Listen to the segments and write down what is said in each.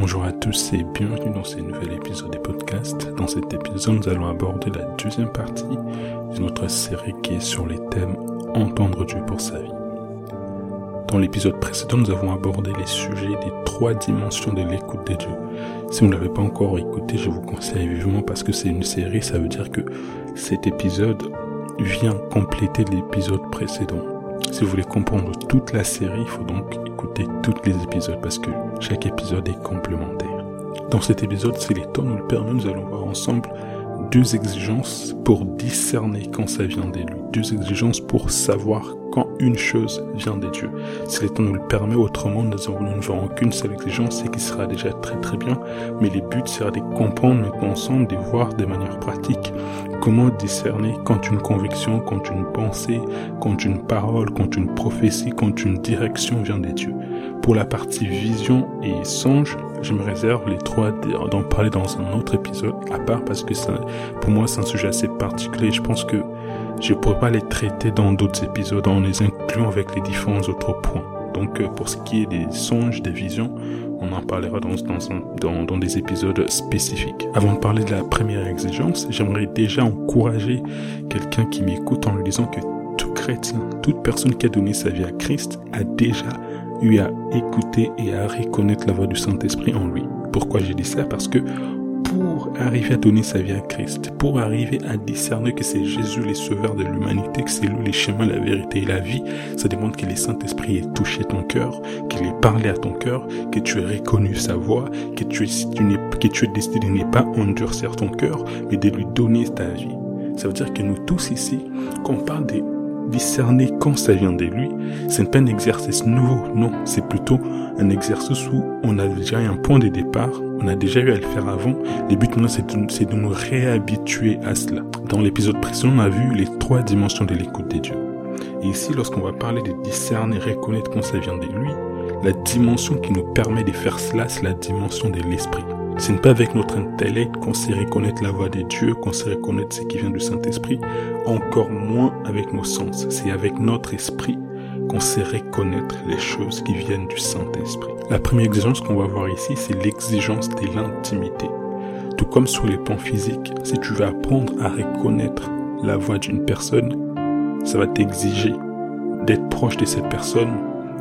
Bonjour à tous et bienvenue dans ce nouvel épisode des podcasts. Dans cet épisode, nous allons aborder la deuxième partie de notre série qui est sur les thèmes Entendre Dieu pour sa vie. Dans l'épisode précédent, nous avons abordé les sujets des trois dimensions de l'écoute de Dieu. Si vous ne l'avez pas encore écouté, je vous conseille vivement parce que c'est une série, ça veut dire que cet épisode vient compléter l'épisode précédent. Si vous voulez comprendre toute la série, il faut donc écouter tous les épisodes parce que chaque épisode est complémentaire. Dans cet épisode, si les temps nous le permet, nous allons voir ensemble deux exigences pour discerner quand ça vient des lui. Deux exigences pour savoir quand une chose vient des dieux. Si le temps nous le permet, autrement, nous ne verrons qu'une seule exigence et qui sera déjà très très bien. Mais les buts sera de comprendre maintenant ensemble, de voir de manière pratique comment discerner quand une conviction, quand une pensée, quand une parole, quand une prophétie, quand une direction vient des dieux? Pour la partie vision et songe, je me réserve les trois d'en parler dans un autre épisode à part parce que ça, pour moi c'est un sujet assez particulier. Je pense que je pourrais pas les traiter dans d'autres épisodes en les incluant avec les différents autres points. Donc euh, pour ce qui est des songes, des visions, on en parlera dans, dans, dans, des épisodes spécifiques. Avant de parler de la première exigence, j'aimerais déjà encourager quelqu'un qui m'écoute en lui disant que tout chrétien, toute personne qui a donné sa vie à Christ a déjà eu à écouter et à reconnaître la voix du Saint-Esprit en lui. Pourquoi j'ai dit ça? Parce que pour arriver à donner sa vie à Christ, pour arriver à discerner que c'est Jésus le sauveur de l'humanité, que c'est lui le chemin, la vérité et la vie, ça demande que le Saint-Esprit ait touché ton cœur, qu'il ait parlé à ton cœur, que tu aies reconnu sa voix, que tu, aies, que tu aies décidé de ne pas endurcir ton cœur, mais de lui donner ta vie. Ça veut dire que nous tous ici, quand on parle des discerner quand ça vient de lui, ce n'est pas un exercice nouveau, non, c'est plutôt un exercice où on a déjà un point de départ, on a déjà eu à le faire avant. Le but maintenant, c'est de, nous réhabituer à cela. Dans l'épisode précédent, on a vu les trois dimensions de l'écoute des dieux. Et ici, lorsqu'on va parler de discerner, reconnaître quand ça vient de lui, la dimension qui nous permet de faire cela, c'est la dimension de l'esprit. Ce n'est pas avec notre intellect qu'on sait reconnaître la voix de Dieu, qu'on sait reconnaître ce qui vient du Saint-Esprit, encore moins avec nos sens. C'est avec notre esprit qu'on sait reconnaître les choses qui viennent du Saint-Esprit. La première exigence qu'on va voir ici, c'est l'exigence de l'intimité. Tout comme sur les plans physiques, si tu veux apprendre à reconnaître la voix d'une personne, ça va t'exiger d'être proche de cette personne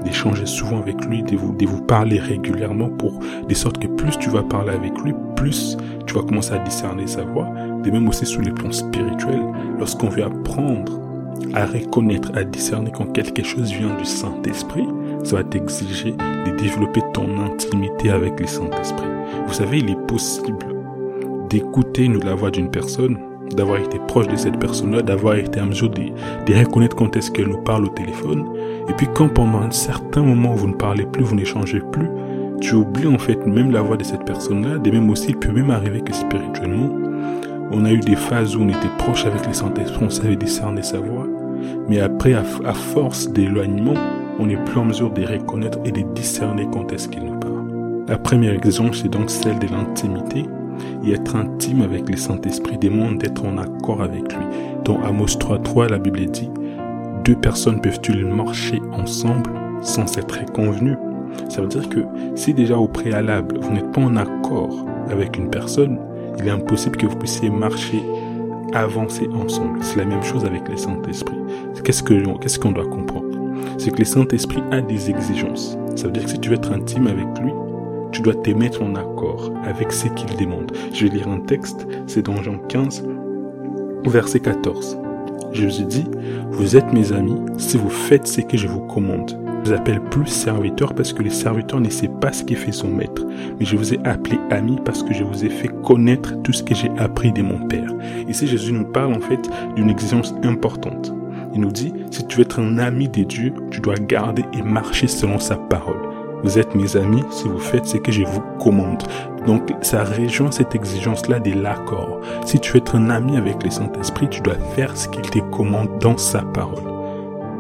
d'échanger souvent avec lui, de vous, de vous parler régulièrement pour de sorte que plus tu vas parler avec lui, plus tu vas commencer à discerner sa voix. De même aussi sur les plans spirituels, lorsqu'on veut apprendre à reconnaître, à discerner quand quelque chose vient du Saint-Esprit, ça va t'exiger de développer ton intimité avec le Saint-Esprit. Vous savez, il est possible d'écouter la voix d'une personne d'avoir été proche de cette personne-là, d'avoir été en mesure de, de reconnaître quand est-ce qu'elle nous parle au téléphone. Et puis quand pendant un certain moment vous ne parlez plus, vous n'échangez plus, tu oublies en fait même la voix de cette personne-là. De même aussi, il peut même arriver que spirituellement, on a eu des phases où on était proche avec les Saint-Esprit, on savait discerner sa voix. Mais après, à, à force d'éloignement, on n'est plus en mesure de reconnaître et de discerner quand est-ce qu'il nous parle. La première exemple, c'est donc celle de l'intimité et être intime avec le Saint-Esprit demande d'être en accord avec lui. Dans Amos 3.3, la Bible dit Deux personnes peuvent-ils marcher ensemble sans s'être convenues Ça veut dire que si déjà au préalable vous n'êtes pas en accord avec une personne, il est impossible que vous puissiez marcher, avancer ensemble. C'est la même chose avec le Saint-Esprit. Qu'est-ce qu'on doit comprendre? C'est que le Saint-Esprit a des exigences. Ça veut dire que si tu veux être intime avec lui, tu dois te mettre en accord avec ce qu'il demande. Je vais lire un texte, c'est dans Jean 15, verset 14. Jésus dit, vous êtes mes amis si vous faites ce que je vous commande. Appelle plus serviteur parce que le serviteur ne sait pas ce qu'il fait son maître. Mais je vous ai appelé ami parce que je vous ai fait connaître tout ce que j'ai appris de mon Père. Ici, Jésus nous parle en fait d'une exigence importante. Il nous dit, si tu veux être un ami de Dieu, tu dois garder et marcher selon sa parole. Vous êtes mes amis si vous faites ce que je vous commande. Donc, ça rejoint cette exigence-là de l'accord. Si tu veux être un ami avec le Saint-Esprit, tu dois faire ce qu'il te commande dans sa parole.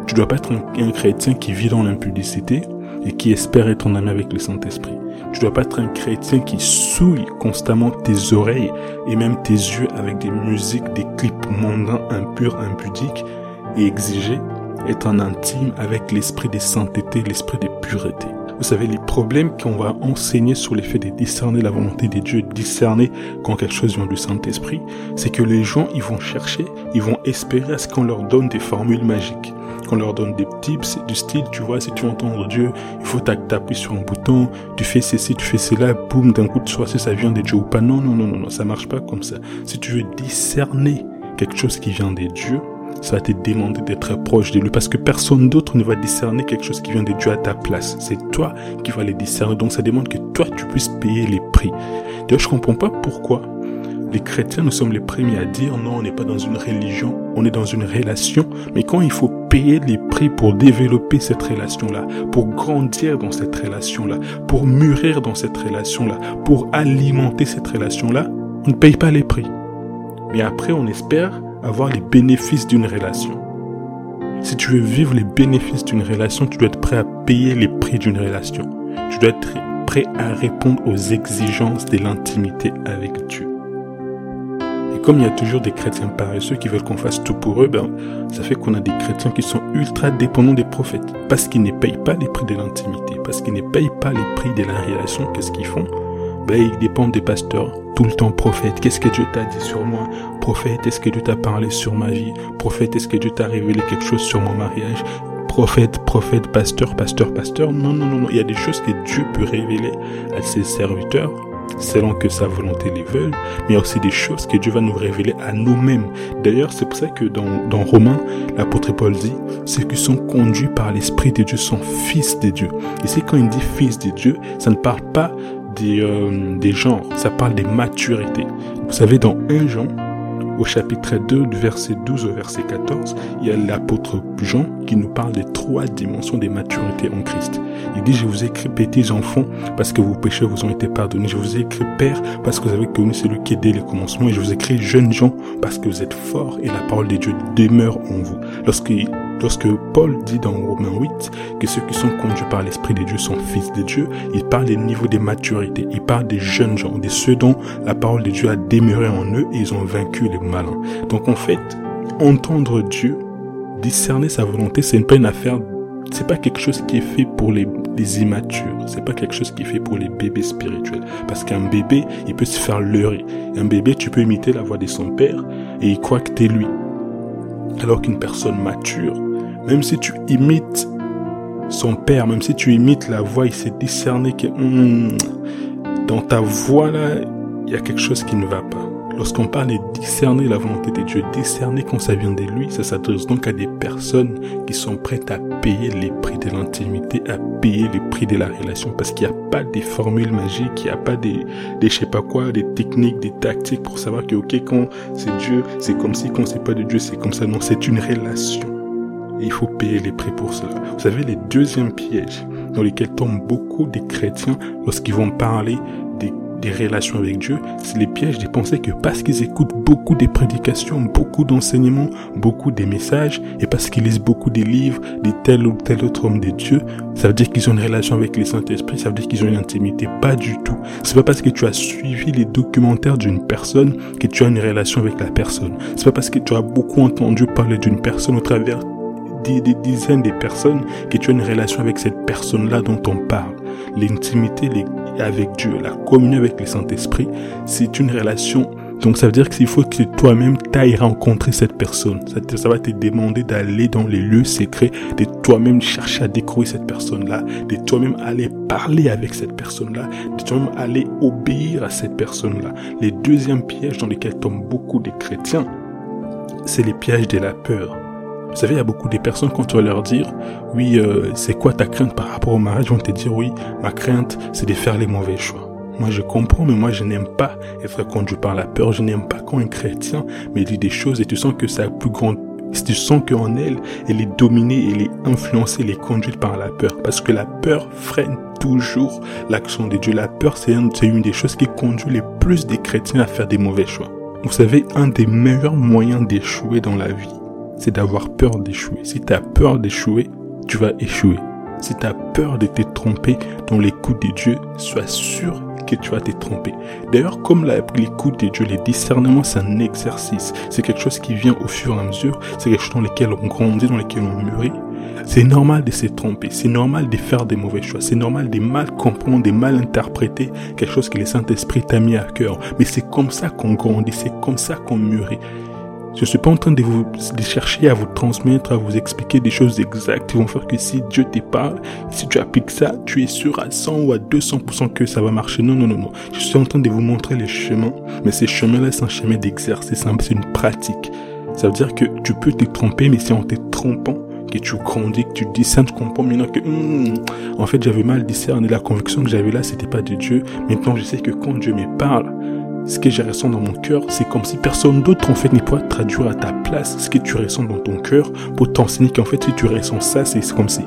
Tu dois pas être un, chrétien qui vit dans l'impudicité et qui espère être un ami avec le Saint-Esprit. Tu dois pas être un chrétien qui souille constamment tes oreilles et même tes yeux avec des musiques, des clips mondains, impurs, impudiques et exiger être en intime avec l'esprit de sainteté, l'esprit de pureté. Vous savez, les problèmes qu'on va enseigner sur les faits de discerner la volonté des dieux, discerner quand quelque chose vient du Saint-Esprit, c'est que les gens, ils vont chercher, ils vont espérer à ce qu'on leur donne des formules magiques qu'on leur donne des tips du style, tu vois, si tu entends Dieu, il faut t'appuyer sur un bouton, tu fais ceci, tu fais cela, boum, d'un coup, tu vois si ça vient des dieux ou pas. Non, non, non, non, non, ça marche pas comme ça. Si tu veux discerner quelque chose qui vient des dieux, ça va te demander d'être proche de lui parce que personne d'autre ne va discerner quelque chose qui vient de Dieu à ta place. C'est toi qui vas les discerner. Donc ça demande que toi tu puisses payer les prix. D'ailleurs, je comprends pas pourquoi les chrétiens, nous sommes les premiers à dire non, on n'est pas dans une religion, on est dans une relation. Mais quand il faut payer les prix pour développer cette relation-là, pour grandir dans cette relation-là, pour mûrir dans cette relation-là, pour alimenter cette relation-là, on ne paye pas les prix. Mais après, on espère avoir les bénéfices d'une relation. Si tu veux vivre les bénéfices d'une relation, tu dois être prêt à payer les prix d'une relation. Tu dois être prêt à répondre aux exigences de l'intimité avec Dieu. Comme il y a toujours des chrétiens paresseux qui veulent qu'on fasse tout pour eux, ben, ça fait qu'on a des chrétiens qui sont ultra dépendants des prophètes. Parce qu'ils ne payent pas les prix de l'intimité, parce qu'ils ne payent pas les prix de la relation, qu'est-ce qu'ils font? Ben, Ils dépendent des pasteurs. Tout le temps, prophète, qu'est-ce que Dieu t'a dit sur moi? Prophète, est-ce que Dieu t'a parlé sur ma vie? Prophète, est-ce que Dieu t'a révélé quelque chose sur mon mariage? Prophète, prophète, pasteur, pasteur, pasteur? Non, non, non, non. Il y a des choses que Dieu peut révéler à ses serviteurs selon que sa volonté les veuille, mais aussi des choses que Dieu va nous révéler à nous-mêmes. D'ailleurs, c'est pour ça que dans, dans Romains, l'apôtre Paul dit, ceux qui sont conduits par l'Esprit de Dieu sont fils de Dieu. Ici, quand il dit fils de Dieu, ça ne parle pas des, euh, des genres, ça parle des maturités. Vous savez, dans un Jean, au chapitre 2, du verset 12 au verset 14, il y a l'apôtre Jean qui nous parle des trois dimensions des maturités en Christ. Il dit, je vous écris petits enfants parce que vos péchés vous ont été pardonnés. Je vous ai écrit père parce que vous avez connu celui qui est dès le commencement. Et je vous écris jeunes gens parce que vous êtes forts et la parole de Dieu demeure en vous. Lorsqu'il Lorsque Paul dit dans Romains 8 que ceux qui sont conduits par l'Esprit de Dieu sont fils de Dieu, il parle des niveaux de maturité, il parle des jeunes gens, des ceux dont la parole de Dieu a demeuré en eux et ils ont vaincu les malins. Donc en fait, entendre Dieu, discerner sa volonté, c'est pas une affaire, c'est pas quelque chose qui est fait pour les, les immatures, c'est pas quelque chose qui est fait pour les bébés spirituels. Parce qu'un bébé, il peut se faire leurrer. Un bébé, tu peux imiter la voix de son père et il croit que t'es lui. Alors qu'une personne mature, même si tu imites son père, même si tu imites la voix, il s'est discerné que hmm, dans ta voix là, il y a quelque chose qui ne va pas. Lorsqu'on parle de discerner la volonté de Dieu, discerner quand ça vient de lui, ça s'adresse donc à des personnes qui sont prêtes à payer les prix de l'intimité, à payer les prix de la relation, parce qu'il n'y a pas des formules magiques, il n'y a pas des, des je sais pas quoi, des techniques, des tactiques pour savoir que ok quand c'est Dieu, c'est comme si quand c'est pas de Dieu, c'est comme ça. Non, c'est une relation il faut payer les prix pour cela. Vous savez, les deuxièmes pièges dans lesquels tombent beaucoup des chrétiens lorsqu'ils vont parler des, des relations avec Dieu, c'est les pièges de penser que parce qu'ils écoutent beaucoup des prédications, beaucoup d'enseignements, beaucoup des messages, et parce qu'ils lisent beaucoup des livres de tel ou tel autre homme de Dieu, ça veut dire qu'ils ont une relation avec le Saint-Esprit, ça veut dire qu'ils ont une intimité. Pas du tout. C'est pas parce que tu as suivi les documentaires d'une personne que tu as une relation avec la personne. C'est pas parce que tu as beaucoup entendu parler d'une personne au travers des, dizaines de personnes que tu as une relation avec cette personne-là dont on parle. L'intimité avec Dieu, la communion avec le Saint-Esprit, c'est une relation. Donc ça veut dire qu'il faut que toi-même t'ailles rencontrer cette personne. Ça, ça va te demander d'aller dans les lieux secrets, de toi-même chercher à découvrir cette personne-là, de toi-même aller parler avec cette personne-là, de toi-même aller obéir à cette personne-là. Les deuxièmes pièges dans lesquels tombent beaucoup de chrétiens, c'est les pièges de la peur. Vous savez, il y a beaucoup de personnes, quand tu vas leur dire, oui, euh, c'est quoi ta crainte par rapport au mariage, ils vont te dire, oui, ma crainte, c'est de faire les mauvais choix. Moi, je comprends, mais moi, je n'aime pas être conduit par la peur. Je n'aime pas quand un chrétien me dit des choses et tu sens que ça plus grande tu sens qu'en elle, elle est dominée, elle est influencée, elle est conduite par la peur. Parce que la peur freine toujours l'action de Dieu. La peur, c'est une des choses qui conduit les plus des chrétiens à faire des mauvais choix. Vous savez, un des meilleurs moyens d'échouer dans la vie, c'est d'avoir peur d'échouer. Si tu as peur d'échouer, tu vas échouer. Si tu as peur de te tromper dans l'écoute de Dieu, sois sûr que tu vas te tromper. D'ailleurs, comme l'écoute de Dieu, les discernements, c'est un exercice. C'est quelque chose qui vient au fur et à mesure. C'est quelque chose dans lequel on grandit, dans lequel on mûrit. C'est normal de se tromper, c'est normal de faire des mauvais choix, c'est normal de mal comprendre, de mal interpréter quelque chose que le Saint-Esprit t'a mis à cœur. Mais c'est comme ça qu'on grandit, c'est comme ça qu'on mûrit. Je ne suis pas en train de vous de chercher à vous transmettre, à vous expliquer des choses exactes qui vont faire que si Dieu te parle, si tu appliques ça, tu es sûr à 100 ou à 200% que ça va marcher. Non, non, non, non. Je suis en train de vous montrer les chemins, mais ces chemins-là, c'est un chemin d'exercice, c'est une pratique. Ça veut dire que tu peux te tromper, mais si en te trompant, que tu grandis, que tu discernes, tu comprends maintenant que, hmm, en fait, j'avais mal discerné. La conviction que j'avais là, c'était pas de Dieu. Maintenant, je sais que quand Dieu me parle, ce que je ressens dans mon cœur, c'est comme si personne d'autre en fait ne pourrait traduire à ta place ce que tu ressens dans ton cœur pour t'enseigner qu'en fait si tu ressens ça, c'est comme si.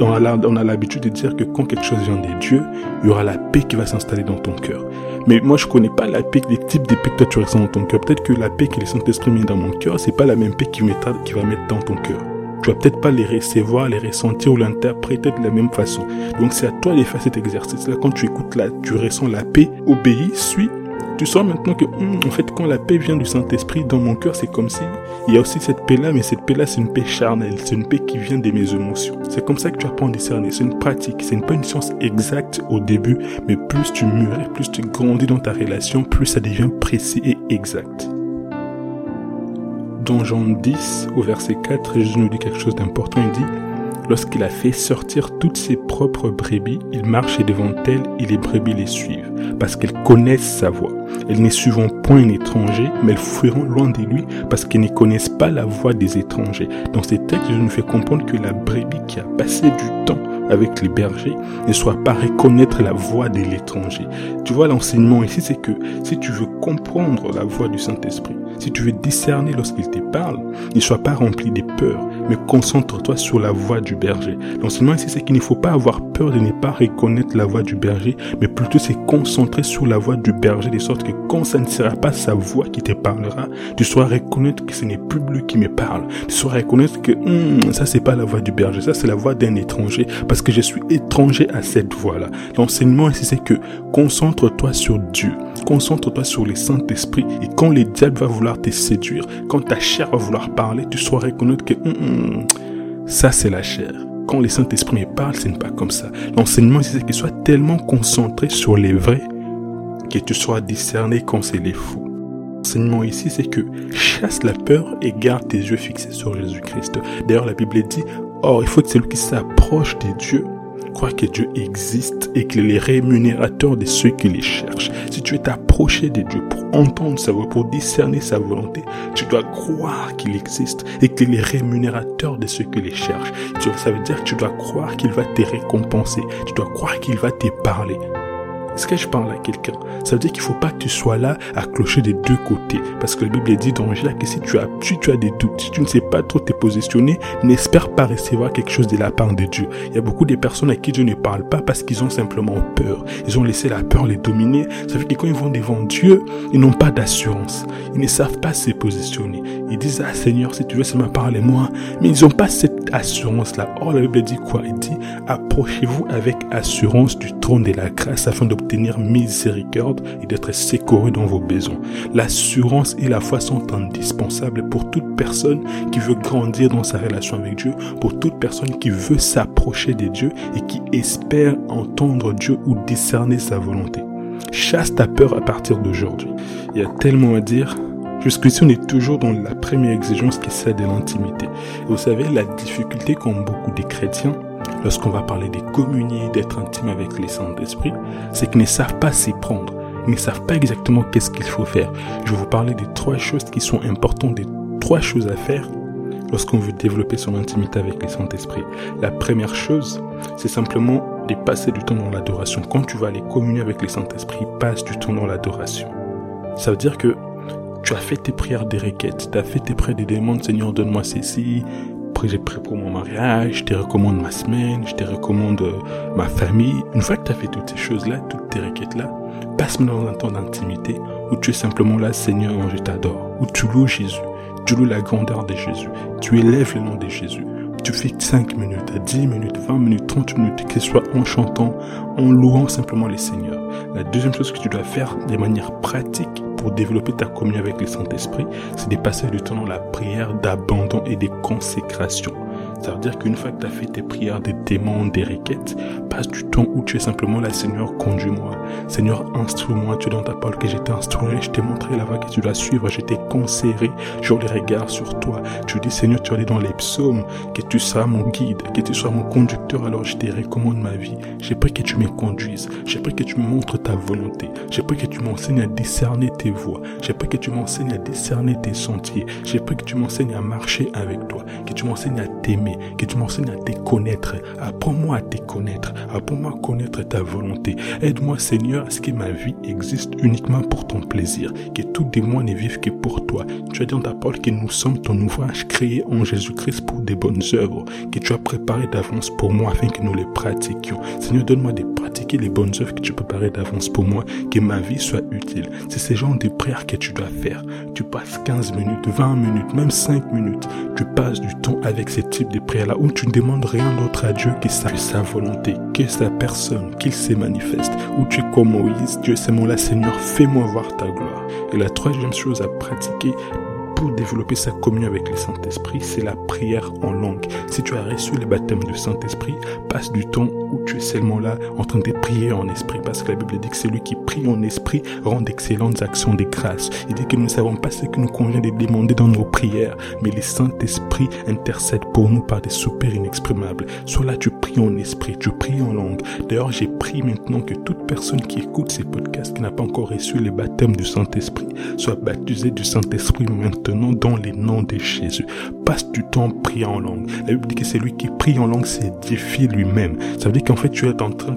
on a l'habitude de dire que quand quelque chose vient de Dieu, il y aura la paix qui va s'installer dans ton cœur. Mais moi, je connais pas la paix, les types de paix que toi tu ressens dans ton cœur. Peut-être que la paix que le Saint-Esprit met dans mon cœur, c'est pas la même paix qui va mettre dans ton cœur. Tu vas peut-être pas les recevoir, les ressentir ou l'interpréter de la même façon. Donc c'est à toi de faire cet exercice-là. Quand tu écoutes là, tu ressens la paix, obéis, suis, tu sens maintenant que, hmm, en fait, quand la paix vient du Saint-Esprit dans mon cœur, c'est comme si il y a aussi cette paix-là, mais cette paix-là, c'est une paix charnelle, c'est une paix qui vient de mes émotions. C'est comme ça que tu apprends à discerner. C'est une pratique, c'est pas une science exacte au début, mais plus tu mûris, plus tu grandis dans ta relation, plus ça devient précis et exact. Dans Jean 10, au verset 4, Jésus nous dit quelque chose d'important. Il dit, Lorsqu'il a fait sortir toutes ses propres brebis, il marche devant elles et les brebis les suivent, parce qu'elles connaissent sa voix. Elles ne suivront point un étranger, mais elles fuiront loin de lui, parce qu'elles ne connaissent pas la voix des étrangers. Dans ces textes, je nous fais comprendre que la brebis qui a passé du temps avec les bergers ne soit pas reconnaître la voix de l'étranger. Tu vois, l'enseignement ici, c'est que si tu veux comprendre la voix du Saint-Esprit, si tu veux discerner lorsqu'il te parle, ne sois pas rempli de peur, mais concentre-toi sur la voix du berger. L'enseignement ici, c'est qu'il ne faut pas avoir peur de ne pas reconnaître la voix du berger, mais plutôt se concentrer sur la voix du berger, de sorte que quand ça ne sera pas sa voix qui te parlera, tu sauras reconnaître que ce n'est plus lui qui me parle. Tu sauras reconnaître que hmm, ça, c'est pas la voix du berger, ça, c'est la voix d'un étranger, parce que je suis étranger à cette voix-là. L'enseignement ici, c'est que concentre-toi sur Dieu, concentre-toi sur le Saint-Esprit, et quand le diable va vouloir te séduire, quand ta chair va vouloir parler, tu sauras reconnaître que hmm, hmm, ça, c'est la chair quand le Saint-Esprit me parle, ce n'est pas comme ça. L'enseignement, c'est qu'il soit tellement concentré sur les vrais que tu sois discerné quand c'est les faux. L'enseignement ici, c'est que chasse la peur et garde tes yeux fixés sur Jésus-Christ. D'ailleurs, la Bible dit, or, il faut que celui qui s'approche de Dieu croire que Dieu existe et qu'il est rémunérateur de ceux qui les cherchent. Si tu es approché de Dieu pour entendre sa voix, pour discerner sa volonté, tu dois croire qu'il existe et qu'il est rémunérateur de ceux qui les cherchent. Ça veut dire que tu dois croire qu'il va te récompenser. Tu dois croire qu'il va te parler. Est-ce que je parle à quelqu'un? Ça veut dire qu'il ne faut pas que tu sois là à clocher des deux côtés. Parce que la Bible dit dans Jacques que si tu as, si tu as des doutes, si tu ne sais pas trop te positionner, n'espère pas recevoir quelque chose de la part de Dieu. Il y a beaucoup de personnes à qui Dieu ne parle pas parce qu'ils ont simplement peur. Ils ont laissé la peur les dominer. Ça veut dire que quand ils vont devant Dieu, ils n'ont pas d'assurance. Ils ne savent pas se positionner. Ils disent, ah Seigneur, si tu veux seulement parler moi. Mais ils n'ont pas cette assurance-là. Or, la Bible dit quoi? Il dit, approchez-vous avec assurance du trône de la grâce afin d'obtenir miséricorde et d'être secouru dans vos besoins. L'assurance et la foi sont indispensables pour toute personne qui veut grandir dans sa relation avec Dieu, pour toute personne qui veut s'approcher de Dieu et qui espère entendre Dieu ou discerner sa volonté. Chasse ta peur à partir d'aujourd'hui. Il y a tellement à dire. Jusqu'ici, on est toujours dans la première exigence qui est celle de l'intimité. Vous savez, la difficulté qu'ont beaucoup de chrétiens, lorsqu'on va parler de communier, d'être intime avec les Saint-Esprit, c'est qu'ils ne savent pas s'y prendre. Ils ne savent pas exactement qu'est-ce qu'il faut faire. Je vais vous parler des trois choses qui sont importantes, des trois choses à faire lorsqu'on veut développer son intimité avec les Saint-Esprit. La première chose, c'est simplement de passer du temps dans l'adoration. Quand tu vas aller communier avec les Saint-Esprit, passe du temps dans l'adoration. Ça veut dire que tu as fait tes prières des requêtes, tu as fait tes prières des demandes, Seigneur, donne-moi ceci, j'ai prêt pour mon mariage, je te recommande ma semaine, je te recommande euh, ma famille. Une fois que tu as fait toutes ces choses-là, toutes tes requêtes-là, passe dans un temps d'intimité où tu es simplement là, Seigneur, je t'adore. Où tu loues Jésus, tu loues la grandeur de Jésus, tu élèves le nom de Jésus. Tu fais 5 minutes, 10 minutes, 20 minutes, 30 minutes, que ce soit en chantant, en louant simplement les Seigneurs. La deuxième chose que tu dois faire de manière pratique, pour développer ta communion avec le Saint-Esprit, c'est de passer du temps dans la prière d'abandon et de consécration. Ça veut dire qu'une fois que tu as fait tes prières, des demandes, des requêtes, passe du temps où tu es simplement là, Seigneur, conduis-moi. Seigneur, instruis-moi. Tu es dans ta parole que j'étais instruit, je t'ai montré la voie que tu dois suivre, je t'ai conseillé, sur les regards sur toi. Tu dis, Seigneur, tu vas aller dans les psaumes, que tu seras mon guide, que tu sois mon conducteur, alors je te recommande ma vie. J'ai pris que tu me conduises. J'ai pris que tu me montres ta volonté. J'ai pris que tu m'enseignes à discerner tes voies. J'ai pris que tu m'enseignes à discerner tes sentiers. J'ai pris que tu m'enseignes à marcher avec toi. Que tu m'enseignes à t'aimer. Que tu m'enseignes à te connaître. Apprends-moi à te connaître. Apprends-moi à connaître ta volonté. Aide-moi, Seigneur, à ce que ma vie existe uniquement pour ton plaisir. Que tout démon ne vive que pour toi. Tu as dit dans ta parole que nous sommes ton ouvrage créé en Jésus-Christ pour des bonnes œuvres. Que tu as préparé d'avance pour moi afin que nous les pratiquions. Seigneur, donne-moi de les bonnes œuvres que tu préparais d'avance pour moi. Que ma vie soit utile. C'est ce genre de prières que tu dois faire. Tu passes 15 minutes, 20 minutes, même 5 minutes. Tu passes du temps avec ce type de prières-là où tu ne demandes rien d'autre à Dieu que sa, sa volonté, que sa personne, qu'il se manifeste. Où tu es comme Moïse, Dieu c'est mon là, Seigneur, fais-moi voir ta gloire. Et la troisième chose à pratiquer, pour développer sa communion avec le Saint-Esprit, c'est la prière en langue. Si tu as reçu le baptême du Saint-Esprit, passe du temps où tu es seulement là en train de prier en esprit. Parce que la Bible dit que celui qui en esprit rend d'excellentes actions de grâce. Il dit que nous ne savons pas ce que nous convient de demander dans nos prières, mais le Saint-Esprit intercède pour nous par des soupirs inexprimables. Soit là, tu pries en esprit, tu pries en langue. D'ailleurs, j'ai pris maintenant que toute personne qui écoute ces podcasts, qui n'a pas encore reçu le baptême du Saint-Esprit, soit baptisée du Saint-Esprit maintenant dans les noms de Jésus. Passe du temps priant en langue. La Bible dit que c'est lui qui prie en langue s'édifie lui-même. Ça veut dire qu'en fait, tu es en train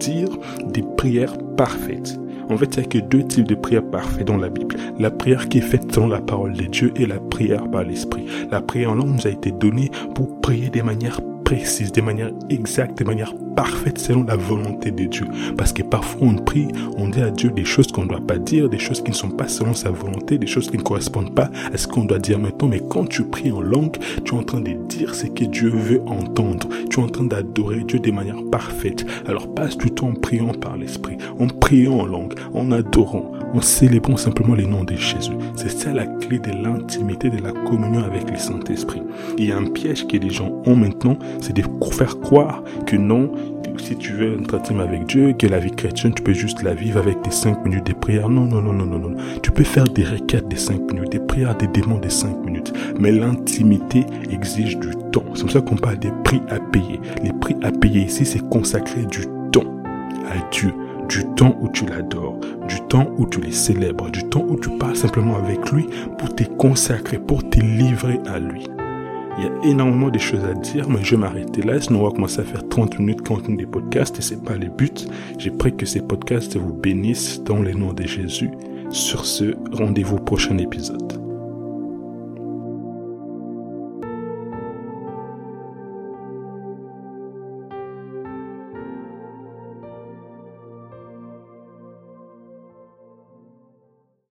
des prières parfaites. En fait, il n'y a que deux types de prières parfaites dans la Bible. La prière qui est faite selon la parole de Dieu et la prière par l'Esprit. La prière en langue nous a été donnée pour prier de manière précise, de manière exacte, de manière parfaite selon la volonté de Dieu. Parce que parfois on prie, on dit à Dieu des choses qu'on ne doit pas dire, des choses qui ne sont pas selon sa volonté, des choses qui ne correspondent pas à ce qu'on doit dire maintenant. Mais quand tu pries en langue, tu es en train de dire ce que Dieu veut entendre. Tu es en train d'adorer Dieu de manière parfaite. Alors passe du temps en priant par l'Esprit, en priant en langue, en adorant, en célébrant simplement les noms de Jésus. C'est ça la clé de l'intimité, de la communion avec le Saint-Esprit. Il y a un piège que les gens ont maintenant, c'est de faire croire que non, si tu veux être intime avec Dieu, que la vie chrétienne, tu peux juste la vivre avec tes 5 minutes de prière. Non, non, non, non, non, non. Tu peux faire des requêtes de 5 minutes, des prières, des demandes de 5 minutes. Mais l'intimité exige du temps. C'est pour ça qu'on parle des prix à payer. Les prix à payer ici, c'est consacrer du temps à Dieu du temps où tu l'adores, du temps où tu les célèbres, du temps où tu parles simplement avec lui pour te consacrer, pour te livrer à lui. Il y a énormément de choses à dire, mais je vais m'arrêter là. Sinon, on va commencer à faire 30 minutes, 40 minutes des podcasts et c'est pas le but. J'ai pris que ces podcasts vous bénissent dans le nom de Jésus. Sur ce, rendez-vous prochain épisode.